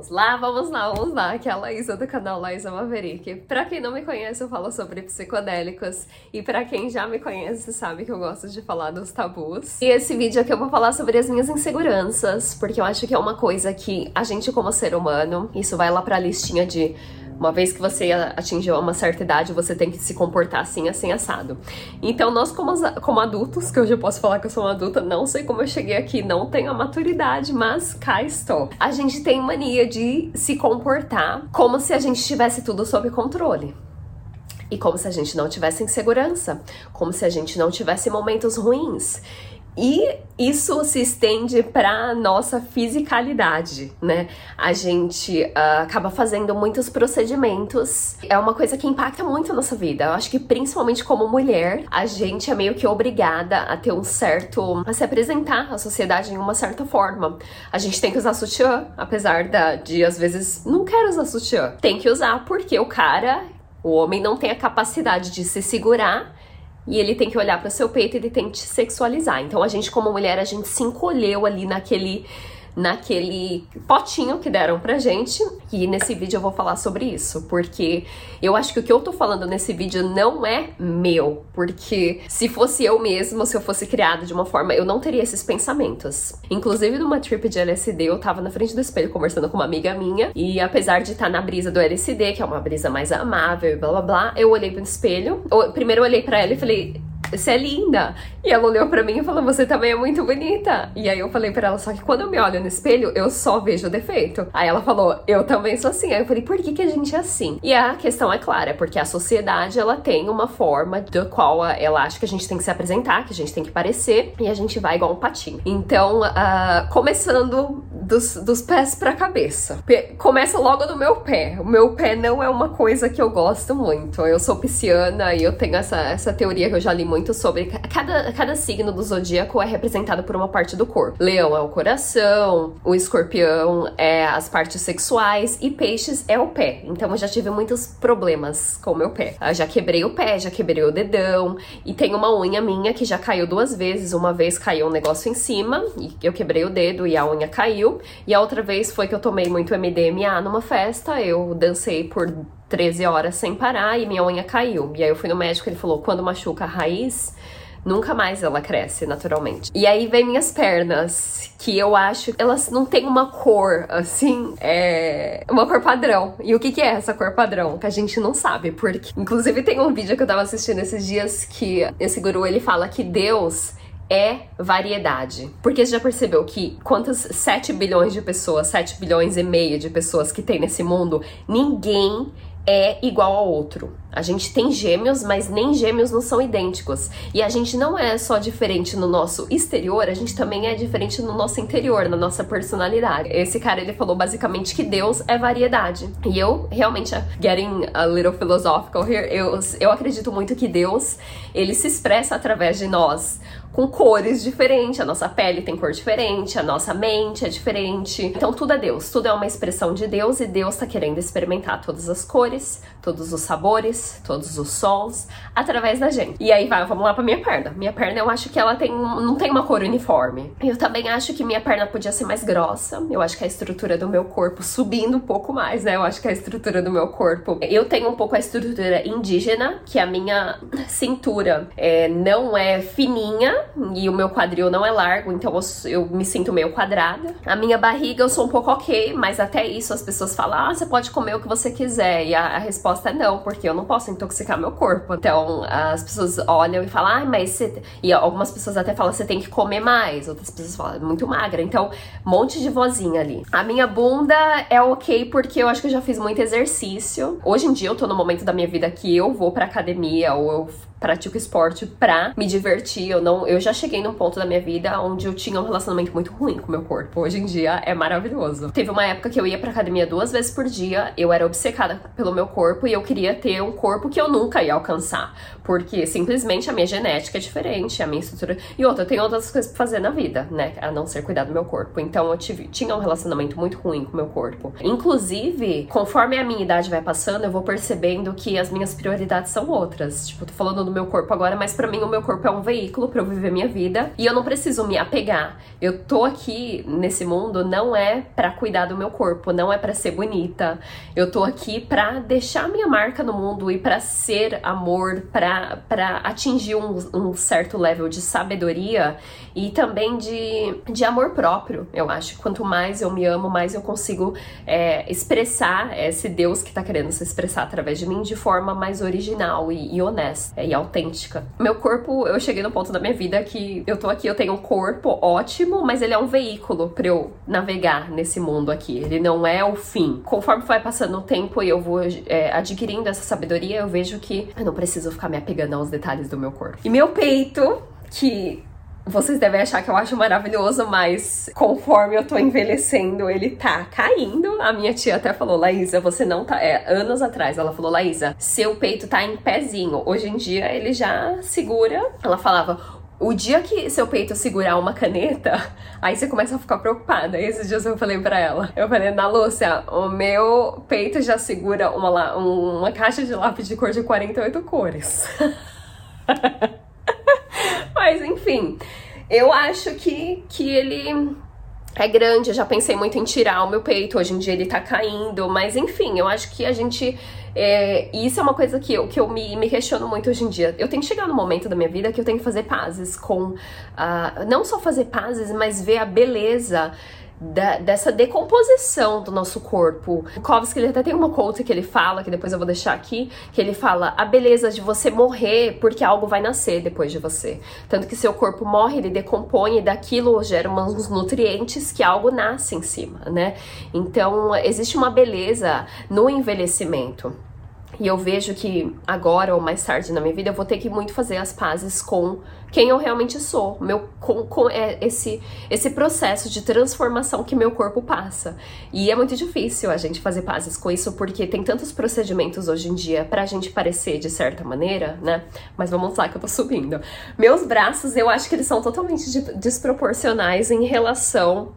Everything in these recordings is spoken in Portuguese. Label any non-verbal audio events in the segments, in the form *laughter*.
Vamos lá, vamos lá, vamos lá, que é a Laísa do canal Laísa Maverick. Pra quem não me conhece, eu falo sobre psicodélicos. E pra quem já me conhece, sabe que eu gosto de falar dos tabus. E esse vídeo aqui eu vou falar sobre as minhas inseguranças, porque eu acho que é uma coisa que a gente como ser humano, isso vai lá pra listinha de uma vez que você atingiu uma certa idade, você tem que se comportar assim, assim, assado. Então, nós, como, como adultos, que hoje eu posso falar que eu sou uma adulta, não sei como eu cheguei aqui, não tenho a maturidade, mas cá estou. A gente tem mania de se comportar como se a gente tivesse tudo sob controle. E como se a gente não tivesse insegurança, como se a gente não tivesse momentos ruins. E isso se estende para nossa fisicalidade, né? A gente uh, acaba fazendo muitos procedimentos. É uma coisa que impacta muito a nossa vida. Eu acho que principalmente como mulher, a gente é meio que obrigada a ter um certo. a se apresentar à sociedade em uma certa forma. A gente tem que usar sutiã, apesar da, de às vezes não quero usar sutiã. Tem que usar porque o cara, o homem, não tem a capacidade de se segurar e ele tem que olhar para seu peito e ele tem que te sexualizar. Então a gente como mulher, a gente se encolheu ali naquele naquele potinho que deram pra gente. E nesse vídeo eu vou falar sobre isso, porque eu acho que o que eu tô falando nesse vídeo não é meu, porque se fosse eu mesma, se eu fosse criada de uma forma, eu não teria esses pensamentos. Inclusive numa trip de LSD, eu tava na frente do espelho conversando com uma amiga minha, e apesar de estar tá na brisa do LSD, que é uma brisa mais amável e blá blá blá, eu olhei pro espelho, primeiro eu olhei para ela e falei, você é linda. E ela olhou para mim e falou, você também é muito bonita. E aí eu falei para ela, só que quando eu me olho no espelho, eu só vejo o defeito. Aí ela falou, eu também sou assim. Aí eu falei, por que, que a gente é assim? E a questão é clara, porque a sociedade, ela tem uma forma do qual ela acha que a gente tem que se apresentar, que a gente tem que parecer, e a gente vai igual um patinho. Então, uh, começando dos, dos pés pra cabeça. Começa logo no meu pé. O meu pé não é uma coisa que eu gosto muito. Eu sou pisciana e eu tenho essa, essa teoria que eu já li muito muito sobre cada, cada signo do zodíaco é representado por uma parte do corpo. Leão é o coração, o escorpião é as partes sexuais e peixes é o pé. Então eu já tive muitos problemas com o meu pé. Eu já quebrei o pé, já quebrei o dedão e tem uma unha minha que já caiu duas vezes. Uma vez caiu um negócio em cima e eu quebrei o dedo e a unha caiu. E a outra vez foi que eu tomei muito MDMA numa festa. Eu dancei por 13 horas sem parar e minha unha caiu. E aí eu fui no médico, ele falou: quando machuca a raiz, nunca mais ela cresce naturalmente. E aí vem minhas pernas, que eu acho que elas não têm uma cor assim, é uma cor padrão. E o que, que é essa cor padrão? Que a gente não sabe, porque inclusive tem um vídeo que eu tava assistindo esses dias que esse guru ele fala que Deus é variedade. Porque você já percebeu que quantas 7 bilhões de pessoas, 7 bilhões e meio de pessoas que tem nesse mundo, ninguém é igual ao outro. A gente tem gêmeos, mas nem gêmeos não são idênticos. E a gente não é só diferente no nosso exterior, a gente também é diferente no nosso interior, na nossa personalidade. Esse cara ele falou basicamente que Deus é variedade. E eu realmente, getting a little philosophical here, eu, eu acredito muito que Deus ele se expressa através de nós com cores diferentes, a nossa pele tem cor diferente, a nossa mente é diferente. Então tudo é Deus, tudo é uma expressão de Deus e Deus está querendo experimentar todas as cores, todos os sabores todos os sons, através da gente. E aí vai, vamos lá pra minha perna. Minha perna eu acho que ela tem não tem uma cor uniforme. Eu também acho que minha perna podia ser mais grossa. Eu acho que a estrutura do meu corpo subindo um pouco mais, né? Eu acho que a estrutura do meu corpo. Eu tenho um pouco a estrutura indígena, que a minha cintura é, não é fininha e o meu quadril não é largo, então eu, eu me sinto meio quadrada. A minha barriga eu sou um pouco ok, mas até isso as pessoas falam: ah, você pode comer o que você quiser. E a, a resposta é não, porque eu não posso intoxicar meu corpo. Então, as pessoas olham e falam, ah, mas você. E algumas pessoas até falam, você tem que comer mais. Outras pessoas falam, é muito magra. Então, um monte de vozinha ali. A minha bunda é ok porque eu acho que eu já fiz muito exercício. Hoje em dia, eu tô no momento da minha vida que eu vou pra academia ou eu pratico esporte pra me divertir. Eu não, eu já cheguei num ponto da minha vida onde eu tinha um relacionamento muito ruim com o meu corpo. Hoje em dia é maravilhoso. Teve uma época que eu ia pra academia duas vezes por dia, eu era obcecada pelo meu corpo e eu queria ter um corpo que eu nunca ia alcançar, porque simplesmente a minha genética é diferente, a minha estrutura e outra, eu tenho outras coisas pra fazer na vida, né, a não ser cuidar do meu corpo. Então eu tive, tinha um relacionamento muito ruim com o meu corpo. Inclusive, conforme a minha idade vai passando, eu vou percebendo que as minhas prioridades são outras. Tipo, tô falando do meu corpo agora, mas para mim o meu corpo é um veículo para eu viver minha vida e eu não preciso me apegar. Eu tô aqui nesse mundo não é para cuidar do meu corpo, não é para ser bonita. Eu tô aqui para deixar minha marca no mundo e para ser amor, para atingir um, um, certo level de sabedoria e também de, de amor próprio. Eu acho quanto mais eu me amo, mais eu consigo é, expressar esse Deus que tá querendo se expressar através de mim de forma mais original e, e honesta e autêntica. Meu corpo, eu cheguei no ponto da minha vida que eu tô aqui, eu tenho um corpo ótimo, mas ele é um veículo para eu navegar nesse mundo aqui. Ele não é o fim. Conforme vai passando o tempo e eu vou é, adquirindo essa sabedoria, eu vejo que eu não preciso ficar me apegando aos detalhes do meu corpo. E meu peito, que vocês devem achar que eu acho maravilhoso, mas conforme eu tô envelhecendo, ele tá caindo. A minha tia até falou, Laísa, você não tá. É, anos atrás, ela falou, Laísa, seu peito tá em pezinho. Hoje em dia ele já segura. Ela falava, o dia que seu peito segurar uma caneta, *laughs* aí você começa a ficar preocupada. E esses dias eu falei pra ela, eu falei, na Lúcia, o meu peito já segura uma, uma caixa de lápis de cor de 48 cores. *laughs* Mas enfim, eu acho que, que ele é grande, eu já pensei muito em tirar o meu peito, hoje em dia ele tá caindo, mas enfim, eu acho que a gente. É, isso é uma coisa que eu, que eu me, me questiono muito hoje em dia. Eu tenho que chegar no momento da minha vida que eu tenho que fazer pazes com. Uh, não só fazer pazes, mas ver a beleza da, dessa decomposição do nosso corpo. O Kovsky, ele até tem uma quote que ele fala, que depois eu vou deixar aqui, que ele fala a beleza de você morrer porque algo vai nascer depois de você. Tanto que seu corpo morre, ele decompõe e daquilo gera uns nutrientes que algo nasce em cima, né? Então, existe uma beleza no envelhecimento. E eu vejo que agora ou mais tarde na minha vida eu vou ter que muito fazer as pazes com quem eu realmente sou, meu com, com é, esse esse processo de transformação que meu corpo passa. E é muito difícil a gente fazer pazes com isso porque tem tantos procedimentos hoje em dia pra gente parecer de certa maneira, né? Mas vamos lá que eu tô subindo. Meus braços, eu acho que eles são totalmente desproporcionais em relação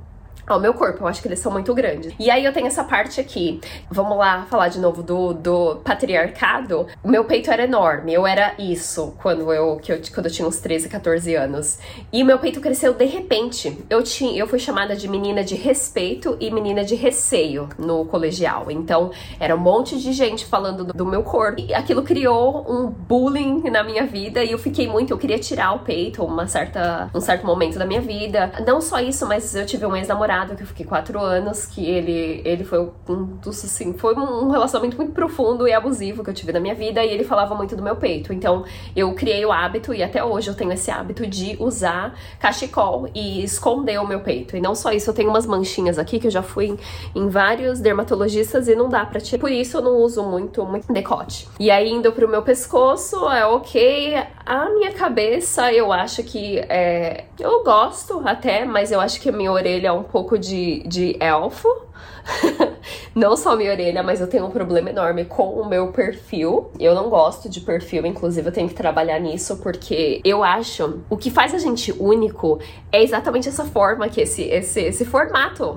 ao meu corpo. Eu acho que eles são muito grandes. E aí eu tenho essa parte aqui. Vamos lá falar de novo do, do patriarcado. O meu peito era enorme. Eu era isso quando eu, que eu, quando eu tinha uns 13, 14 anos. E meu peito cresceu de repente. Eu, tinha, eu fui chamada de menina de respeito e menina de receio no colegial. Então era um monte de gente falando do, do meu corpo. E aquilo criou um bullying na minha vida. E eu fiquei muito. Eu queria tirar o peito uma certa, um certo momento da minha vida. Não só isso, mas eu tive um ex-namorado namorado, que eu fiquei quatro anos, que ele, ele foi um dos, assim, foi um relacionamento muito profundo e abusivo que eu tive na minha vida, e ele falava muito do meu peito. Então, eu criei o hábito, e até hoje eu tenho esse hábito de usar cachecol e esconder o meu peito. E não só isso, eu tenho umas manchinhas aqui, que eu já fui em, em vários dermatologistas e não dá pra tirar. Por isso eu não uso muito, muito decote. E aí, indo pro meu pescoço, é ok. A minha cabeça, eu acho que é... Eu gosto até, mas eu acho que a minha orelha é um pouco de, de elfo. *laughs* não só minha orelha, mas eu tenho um problema enorme com o meu perfil. Eu não gosto de perfil, inclusive eu tenho que trabalhar nisso porque eu acho o que faz a gente único é exatamente essa forma que esse esse esse formato,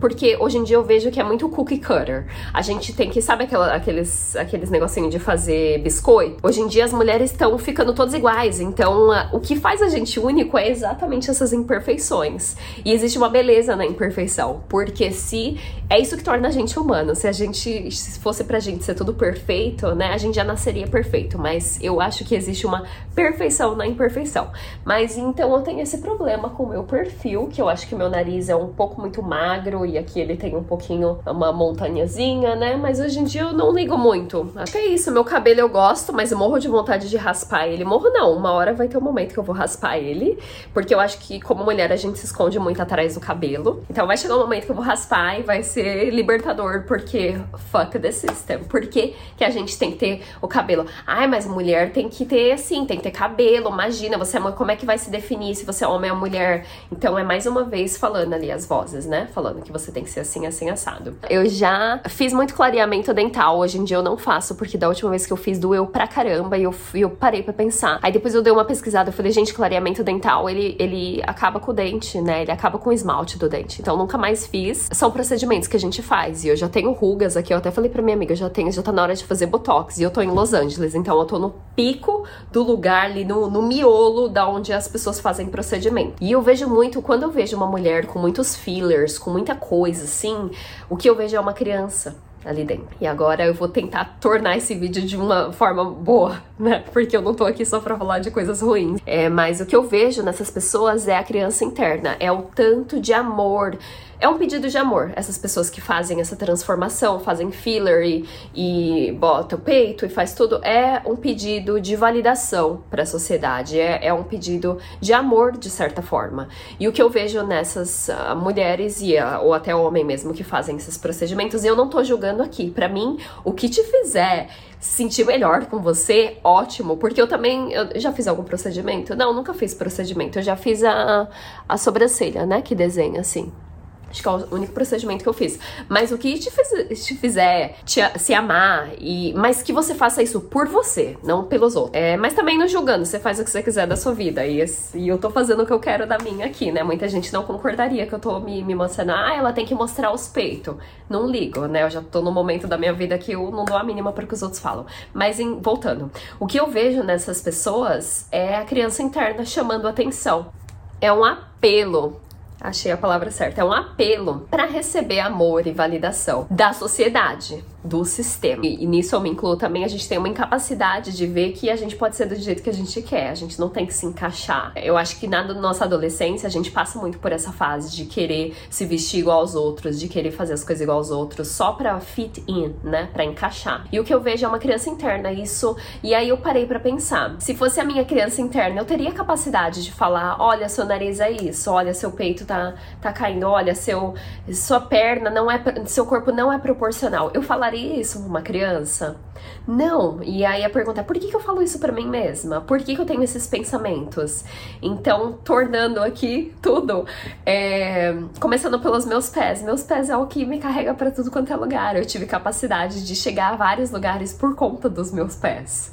porque hoje em dia eu vejo que é muito cookie cutter. A gente tem que sabe aquela, aqueles aqueles negocinho de fazer biscoito. Hoje em dia as mulheres estão ficando todas iguais, então o que faz a gente único é exatamente essas imperfeições. E existe uma beleza na imperfeição, porque se é isso que torna a gente humano. Se a gente se fosse pra gente ser tudo perfeito, né, a gente já nasceria perfeito, mas eu acho que existe uma perfeição na imperfeição. Mas então eu tenho esse problema com o meu perfil, que eu acho que meu nariz é um pouco muito magro e aqui ele tem um pouquinho uma montanhazinha, né? Mas hoje em dia eu não ligo muito. Acho que é isso, meu cabelo eu gosto, mas eu morro de vontade de raspar ele. Morro não, uma hora vai ter um momento que eu vou raspar ele, porque eu acho que como mulher a gente se esconde muito atrás do cabelo. Então vai chegar um momento que eu vou raspar e vai ser libertador, porque fuck the system. Por que, que a gente tem que ter o cabelo? Ai, mas mulher tem que ter assim, tem que ter cabelo. Imagina, você é como é que vai se definir se você é homem ou mulher? Então é mais uma vez falando ali as vozes, né? Falando que você tem que ser assim, assim, assado. Eu já fiz muito clareamento dental, hoje em dia eu não faço, porque da última vez que eu fiz doeu pra caramba e eu, eu parei pra pensar. Aí depois eu dei uma pesquisada, eu falei, gente, clareamento dental, ele, ele acaba com o dente, né? Ele acaba com o esmalte do dente. Então nunca mais fiz. São procedimentos que a gente faz. E hoje já tenho rugas aqui, eu até falei pra minha amiga, já tenho, já tá na hora de fazer botox. E eu tô em Los Angeles, então eu tô no pico do lugar ali, no, no miolo da onde as pessoas fazem procedimento. E eu vejo muito, quando eu vejo uma mulher com muitos fillers, com muita coisa assim, o que eu vejo é uma criança ali dentro. E agora eu vou tentar tornar esse vídeo de uma forma boa, *laughs* né? Porque eu não tô aqui só pra falar de coisas ruins. É, mas o que eu vejo nessas pessoas é a criança interna, é o tanto de amor é um pedido de amor. Essas pessoas que fazem essa transformação, fazem filler e, e bota o peito e faz tudo, é um pedido de validação para a sociedade. É, é, um pedido de amor, de certa forma. E o que eu vejo nessas uh, mulheres, e, uh, ou até homem mesmo, que fazem esses procedimentos, eu não tô julgando aqui. Para mim, o que te fizer se sentir melhor com você, ótimo. Porque eu também. Eu já fiz algum procedimento? Não, nunca fiz procedimento. Eu já fiz a, a sobrancelha, né? Que desenha assim. Acho que é o único procedimento que eu fiz. Mas o que te, fiz, te fizer te, se amar, e mas que você faça isso por você, não pelos outros. É, mas também não julgando, você faz o que você quiser da sua vida. E, e eu tô fazendo o que eu quero da minha aqui, né? Muita gente não concordaria que eu tô me, me mostrando, ah, ela tem que mostrar os peitos. Não ligo, né? Eu já tô no momento da minha vida que eu não dou a mínima para que os outros falam. Mas em, voltando, o que eu vejo nessas pessoas é a criança interna chamando atenção. É um apelo Achei a palavra certa. É um apelo para receber amor e validação da sociedade do sistema. E, e, nisso eu me incluo também, a gente tem uma incapacidade de ver que a gente pode ser do jeito que a gente quer, a gente não tem que se encaixar. Eu acho que na nossa adolescência a gente passa muito por essa fase de querer se vestir igual aos outros, de querer fazer as coisas igual aos outros, só pra fit in, né? Pra encaixar. E o que eu vejo é uma criança interna, isso. E aí eu parei para pensar, se fosse a minha criança interna, eu teria capacidade de falar: olha, seu nariz é isso, olha, seu peito tá, tá caindo, olha, seu, sua perna não é, seu corpo não é proporcional. Eu falaria falaria isso pra uma criança? Não. E aí a pergunta é: por que, que eu falo isso para mim mesma? Por que, que eu tenho esses pensamentos? Então, tornando aqui tudo, é... começando pelos meus pés. Meus pés é o que me carrega para tudo quanto é lugar. Eu tive capacidade de chegar a vários lugares por conta dos meus pés.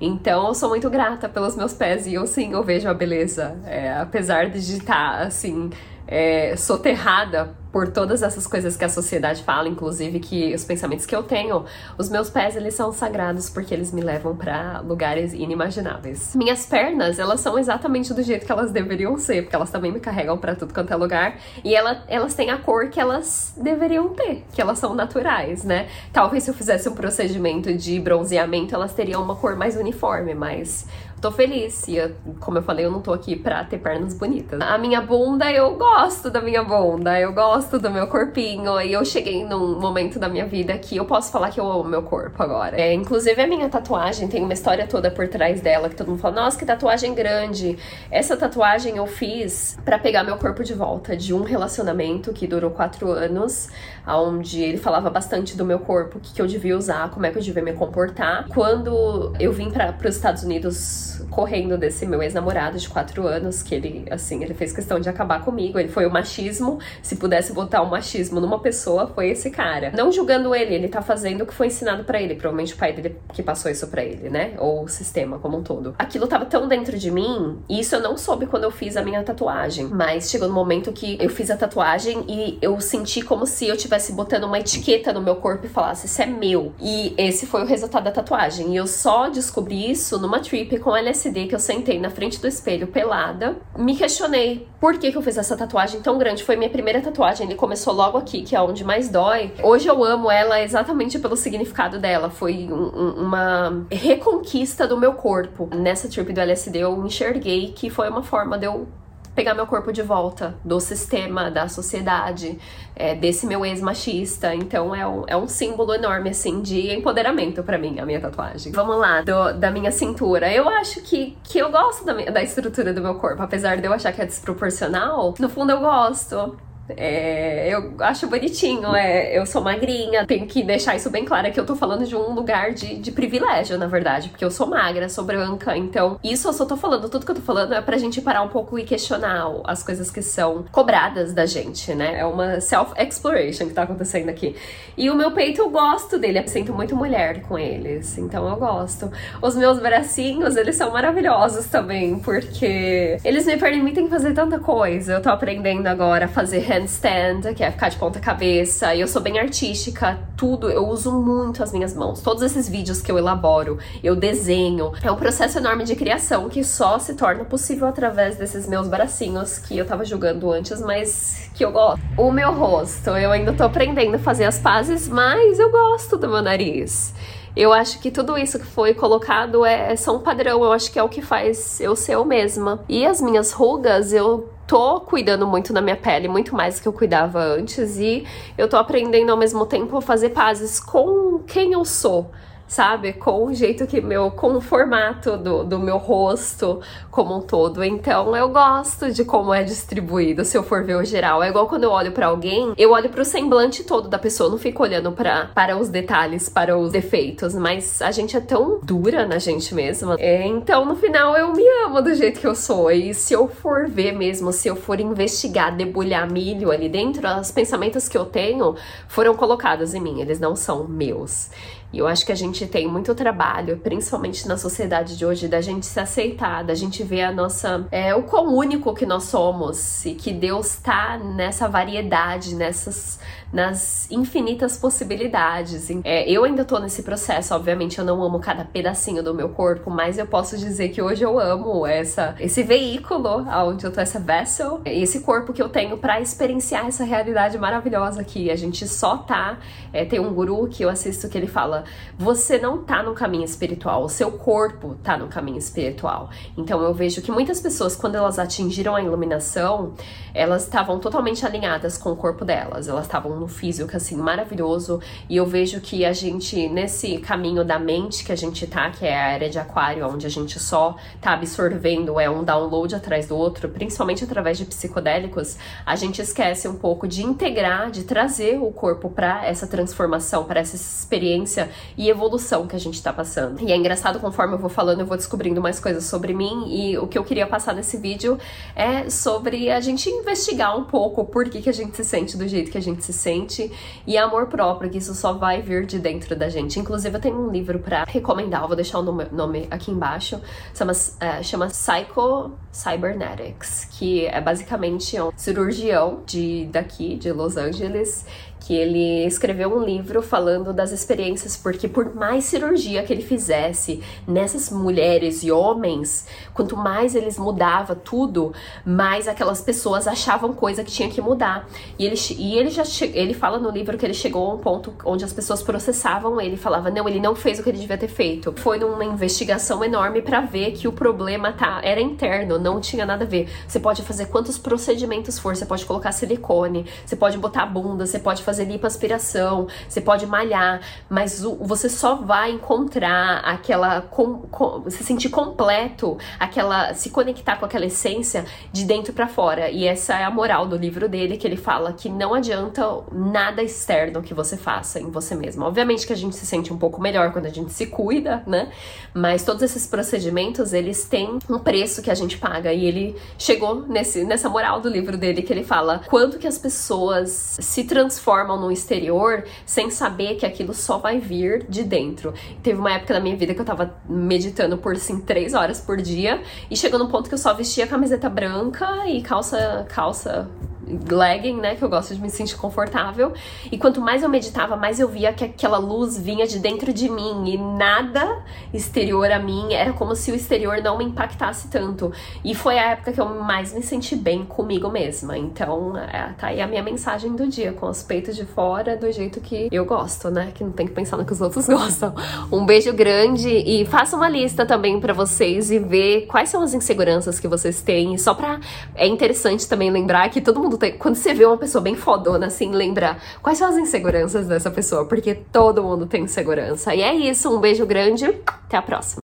Então eu sou muito grata pelos meus pés e eu sim, eu vejo a beleza. É, apesar de estar assim, é, soterrada por todas essas coisas que a sociedade fala, inclusive que os pensamentos que eu tenho, os meus pés eles são sagrados porque eles me levam para lugares inimagináveis. Minhas pernas, elas são exatamente do jeito que elas deveriam ser, porque elas também me carregam para tudo quanto é lugar, e ela, elas têm a cor que elas deveriam ter, que elas são naturais, né? Talvez se eu fizesse um procedimento de bronzeamento, elas teriam uma cor mais uniforme, mas tô feliz. E eu, como eu falei, eu não tô aqui pra ter pernas bonitas. A minha bunda, eu gosto da minha bunda, eu gosto do meu corpinho. E eu cheguei num momento da minha vida que eu posso falar que eu amo meu corpo agora. É, inclusive, a minha tatuagem tem uma história toda por trás dela, que todo mundo fala, nossa, que tatuagem grande. Essa tatuagem eu fiz para pegar meu corpo de volta de um relacionamento que durou quatro anos, onde ele falava bastante do meu corpo, o que, que eu devia usar, como é que eu devia me comportar. Quando eu vim para os Estados Unidos correndo desse meu ex-namorado de quatro anos, que ele, assim, ele fez questão de acabar comigo. Ele foi o machismo. Se pudesse botar o machismo numa pessoa, foi esse cara. Não julgando ele, ele tá fazendo o que foi ensinado para ele. Provavelmente o pai dele que passou isso para ele, né? Ou o sistema como um todo. Aquilo tava tão dentro de mim, e isso eu não soube quando eu fiz a minha tatuagem. Mas chegou no momento que eu fiz a tatuagem e eu senti como se eu tivesse botando uma etiqueta no meu corpo e falasse: Isso é meu. E esse foi o resultado da tatuagem. E eu só descobri isso numa trip com a LSD que eu sentei na frente do espelho pelada, me questionei por que, que eu fiz essa tatuagem tão grande. Foi minha primeira tatuagem, ele começou logo aqui, que é onde mais dói. Hoje eu amo ela exatamente pelo significado dela. Foi um, um, uma reconquista do meu corpo. Nessa trip do LSD eu enxerguei que foi uma forma de eu pegar meu corpo de volta do sistema, da sociedade, é, desse meu ex-machista. Então é um, é um símbolo enorme, assim, de empoderamento para mim, a minha tatuagem. Vamos lá, do, da minha cintura. Eu acho que, que eu gosto da, da estrutura do meu corpo, apesar de eu achar que é desproporcional. No fundo, eu gosto. É, eu acho bonitinho, é, eu sou magrinha, tenho que deixar isso bem claro, é que eu tô falando de um lugar de, de privilégio, na verdade, porque eu sou magra, sou branca, então isso eu só tô falando, tudo que eu tô falando é pra gente parar um pouco e questionar as coisas que são cobradas da gente, né? É uma self-exploration que tá acontecendo aqui. E o meu peito eu gosto dele, eu sinto muito mulher com eles, então eu gosto. Os meus bracinhos, eles são maravilhosos também, porque eles me permitem fazer tanta coisa. Eu tô aprendendo agora a fazer handstand, que é ficar de ponta cabeça. Eu sou bem artística, tudo, eu uso muito as minhas mãos. Todos esses vídeos que eu elaboro, eu desenho. É um processo enorme de criação que só se torna possível através desses meus bracinhos que eu tava julgando antes, mas que eu gosto. O meu rosto, eu ainda tô aprendendo a fazer as pazes, mas eu gosto do meu nariz. Eu acho que tudo isso que foi colocado é, é só um padrão, eu acho que é o que faz eu ser eu mesma. E as minhas rugas, eu tô cuidando muito da minha pele, muito mais do que eu cuidava antes, e eu tô aprendendo ao mesmo tempo a fazer pazes com quem eu sou sabe? Com o jeito que meu, com o formato do, do meu rosto como um todo. Então eu gosto de como é distribuído, se eu for ver o geral. É igual quando eu olho para alguém, eu olho para o semblante todo da pessoa, não fico olhando pra, para os detalhes, para os defeitos. Mas a gente é tão dura na gente mesma. É, então no final eu me amo do jeito que eu sou. E se eu for ver mesmo, se eu for investigar, debulhar milho ali dentro, os pensamentos que eu tenho foram colocados em mim, eles não são meus. E eu acho que a gente tem muito trabalho, principalmente na sociedade de hoje, da gente se aceitar, da gente ver a nossa. É, o quão único que nós somos e que Deus tá nessa variedade, nessas. Nas infinitas possibilidades. É, eu ainda tô nesse processo, obviamente eu não amo cada pedacinho do meu corpo, mas eu posso dizer que hoje eu amo essa, esse veículo onde eu tô, essa vessel, esse corpo que eu tenho para experienciar essa realidade maravilhosa aqui. A gente só tá. É, tem um guru que eu assisto que ele fala você não tá no caminho espiritual, o seu corpo tá no caminho espiritual. Então eu vejo que muitas pessoas, quando elas atingiram a iluminação, elas estavam totalmente alinhadas com o corpo delas, elas estavam no físico assim maravilhoso. E eu vejo que a gente, nesse caminho da mente que a gente tá, que é a área de aquário, onde a gente só tá absorvendo, é um download atrás do outro, principalmente através de psicodélicos, a gente esquece um pouco de integrar, de trazer o corpo para essa transformação, para essa experiência e evolução que a gente tá passando. E é engraçado, conforme eu vou falando, eu vou descobrindo mais coisas sobre mim. E o que eu queria passar nesse vídeo é sobre a gente investigar um pouco por que, que a gente se sente do jeito que a gente se e amor próprio, que isso só vai vir de dentro da gente. Inclusive, eu tenho um livro para recomendar, eu vou deixar o nome aqui embaixo. Chama, é, chama Psycho Cybernetics, que é basicamente um cirurgião de daqui, de Los Angeles, que ele escreveu um livro falando das experiências, porque por mais cirurgia que ele fizesse nessas mulheres e homens, quanto mais eles mudava tudo, mais aquelas pessoas achavam coisa que tinha que mudar. E ele, e ele já ele fala no livro que ele chegou a um ponto onde as pessoas processavam ele, falava não, ele não fez o que ele devia ter feito. Foi numa investigação enorme para ver que o problema tá era interno, não tinha nada a ver. Você pode fazer quantos procedimentos for, você pode colocar silicone, você pode botar bunda, você pode fazer fazer lipoaspiração, você pode malhar, mas o, você só vai encontrar aquela. Com, com, se sentir completo, aquela. se conectar com aquela essência de dentro para fora. E essa é a moral do livro dele, que ele fala que não adianta nada externo que você faça em você mesmo. Obviamente que a gente se sente um pouco melhor quando a gente se cuida, né? Mas todos esses procedimentos, eles têm um preço que a gente paga. E ele chegou nesse, nessa moral do livro dele, que ele fala quanto que as pessoas se transformam transformam no exterior sem saber que aquilo só vai vir de dentro. Teve uma época da minha vida que eu tava meditando por assim três horas por dia e chegou num ponto que eu só vestia camiseta branca e calça calça legging, né? Que eu gosto de me sentir confortável. E quanto mais eu meditava, mais eu via que aquela luz vinha de dentro de mim e nada exterior a mim. Era como se o exterior não me impactasse tanto. E foi a época que eu mais me senti bem comigo mesma. Então, é, tá aí a minha mensagem do dia, com os peitos de fora, do jeito que eu gosto, né? Que não tem que pensar no que os outros *laughs* gostam. Um beijo grande e faça uma lista também para vocês e ver quais são as inseguranças que vocês têm. Só pra. É interessante também lembrar que todo mundo tem. Quando você vê uma pessoa bem fodona, assim, lembrar quais são as inseguranças dessa pessoa, porque todo mundo tem insegurança. E é isso, um beijo grande, até a próxima.